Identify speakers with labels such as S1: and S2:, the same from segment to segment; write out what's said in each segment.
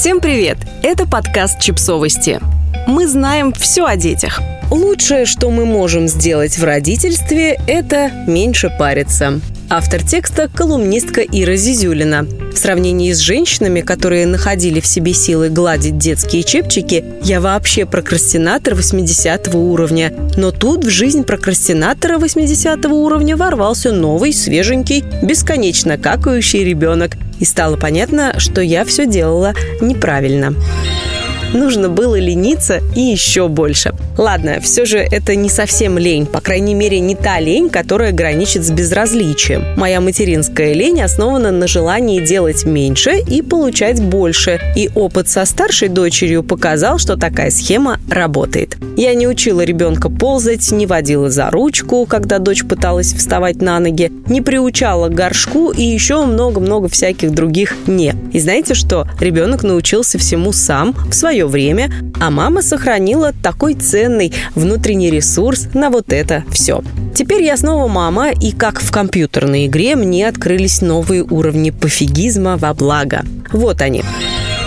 S1: Всем привет! Это подкаст «Чипсовости». Мы знаем все о детях. Лучшее, что мы можем сделать в родительстве, это меньше париться. Автор текста – колумнистка Ира Зизюлина. В сравнении с женщинами, которые находили в себе силы гладить детские чепчики, я вообще прокрастинатор 80 уровня. Но тут в жизнь прокрастинатора 80 уровня ворвался новый, свеженький, бесконечно какающий ребенок. И стало понятно, что я все делала неправильно нужно было лениться и еще больше. Ладно, все же это не совсем лень, по крайней мере, не та лень, которая граничит с безразличием. Моя материнская лень основана на желании делать меньше и получать больше. И опыт со старшей дочерью показал, что такая схема работает. Я не учила ребенка ползать, не водила за ручку, когда дочь пыталась вставать на ноги, не приучала к горшку и еще много-много всяких других «не». И знаете что? Ребенок научился всему сам, в свое свое время, а мама сохранила такой ценный внутренний ресурс на вот это все. Теперь я снова мама, и как в компьютерной игре мне открылись новые уровни пофигизма во благо. Вот они.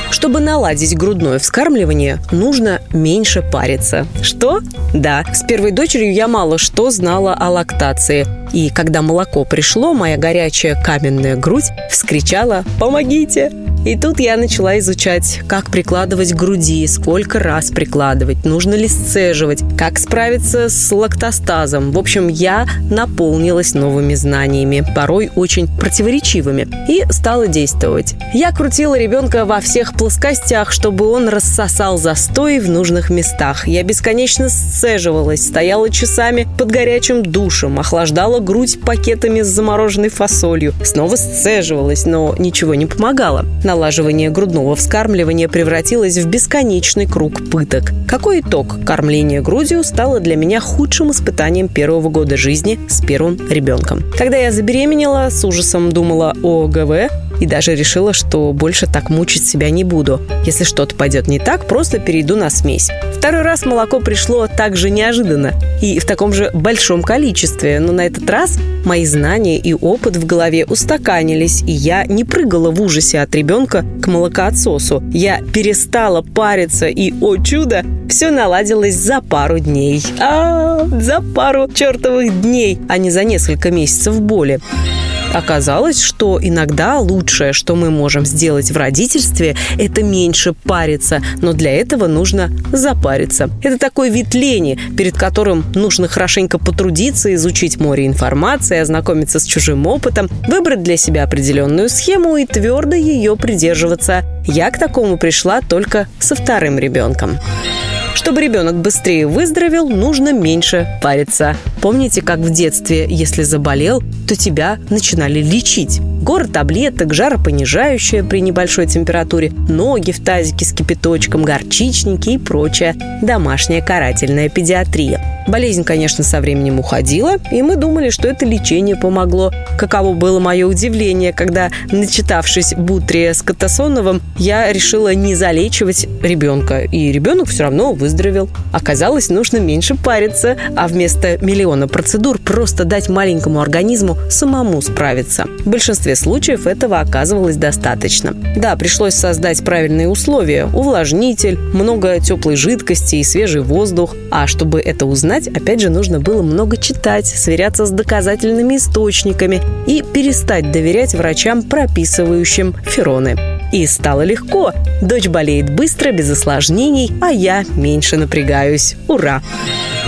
S1: Чтобы наладить грудное вскармливание, нужно меньше париться. Что? Да, с первой дочерью я мало что знала о лактации. И когда молоко пришло, моя горячая каменная грудь вскричала «Помогите!» И тут я начала изучать, как прикладывать к груди, сколько раз прикладывать, нужно ли сцеживать, как справиться с лактостазом. В общем, я наполнилась новыми знаниями, порой очень противоречивыми, и стала действовать. Я крутила ребенка во всех плоскостях, чтобы он рассосал застой в нужных местах. Я бесконечно сцеживалась, стояла часами под горячим душем, охлаждала грудь пакетами с замороженной фасолью, снова сцеживалась, но ничего не помогало. Налаживание грудного вскармливания превратилось в бесконечный круг пыток. Какой итог кормления грудью стало для меня худшим испытанием первого года жизни с первым ребенком. Когда я забеременела, с ужасом думала о ГВ, и даже решила, что больше так мучить себя не буду. Если что-то пойдет не так, просто перейду на смесь. Второй раз молоко пришло также неожиданно и в таком же большом количестве, но на этот раз мои знания и опыт в голове устаканились, и я не прыгала в ужасе от ребенка к молокоотсосу. Я перестала париться, и, о чудо, все наладилось за пару дней. А, за пару чертовых дней, а не за несколько месяцев боли. Оказалось, что иногда лучшее, что мы можем сделать в родительстве, это меньше париться, но для этого нужно запариться. Это такой вид лени, перед которым нужно хорошенько потрудиться, изучить море информации, ознакомиться с чужим опытом, выбрать для себя определенную схему и твердо ее придерживаться. Я к такому пришла только со вторым ребенком. Чтобы ребенок быстрее выздоровел, нужно меньше париться. Помните, как в детстве, если заболел, то тебя начинали лечить? Горы таблеток, жаропонижающее при небольшой температуре, ноги в тазике с кипяточком, горчичники и прочая домашняя карательная педиатрия. Болезнь, конечно, со временем уходила, и мы думали, что это лечение помогло. Каково было мое удивление, когда, начитавшись Бутрия с Катасоновым, я решила не залечивать ребенка, и ребенок все равно выздоровел. Оказалось, нужно меньше париться, а вместо миллиона процедур просто дать маленькому организму самому справиться. В большинстве случаев этого оказывалось достаточно. Да, пришлось создать правильные условия – увлажнитель, много теплой жидкости и свежий воздух. А чтобы это узнать, опять же, нужно было много читать, сверяться с доказательными источниками и перестать доверять врачам, прописывающим фероны. И стало легко. Дочь болеет быстро, без осложнений, а я меньше напрягаюсь. Ура!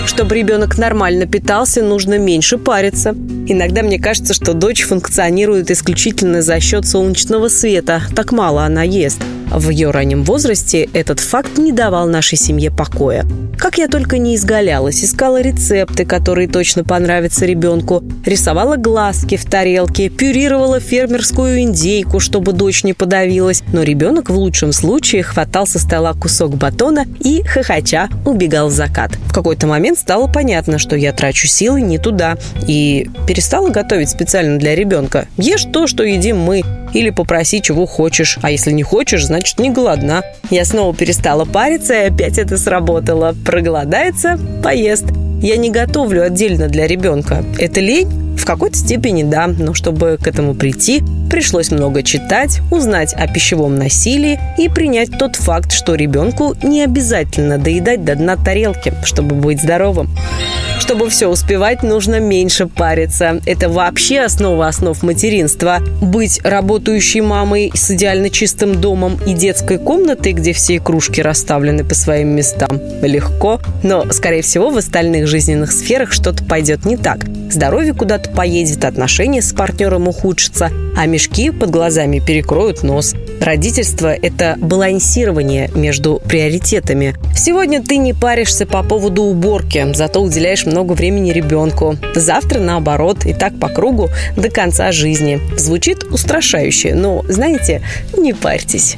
S1: Чтобы ребенок нормально питался, нужно меньше париться. Иногда мне кажется, что дочь функционирует исключительно за счет солнечного света. Так мало она ест. В ее раннем возрасте этот факт не давал нашей семье покоя. Как я только не изгалялась, искала рецепты, которые точно понравятся ребенку, рисовала глазки в тарелке, пюрировала фермерскую индейку, чтобы дочь не подавилась, но ребенок в лучшем случае хватал со стола кусок батона и, хохоча, убегал в закат. В какой-то момент стало понятно, что я трачу силы не туда, и перестала готовить специально для ребенка. Ешь то, что едим мы, или попроси, чего хочешь. А если не хочешь, значит, не голодна. Я снова перестала париться, и опять это сработало. Проголодается – поест. Я не готовлю отдельно для ребенка. Это лень? В какой-то степени да, но чтобы к этому прийти, пришлось много читать, узнать о пищевом насилии и принять тот факт, что ребенку не обязательно доедать до дна тарелки, чтобы быть здоровым. Чтобы все успевать, нужно меньше париться. Это вообще основа основ материнства. Быть работающей мамой с идеально чистым домом и детской комнатой, где все кружки расставлены по своим местам, легко. Но, скорее всего, в остальных жизненных сферах что-то пойдет не так. Здоровье куда-то поедет, отношения с партнером ухудшатся, а мешки под глазами перекроют нос. Родительство – это балансирование между приоритетами. Сегодня ты не паришься по поводу уборки, зато уделяешь много времени ребенку. Завтра наоборот, и так по кругу до конца жизни. Звучит устрашающе, но, знаете, не парьтесь.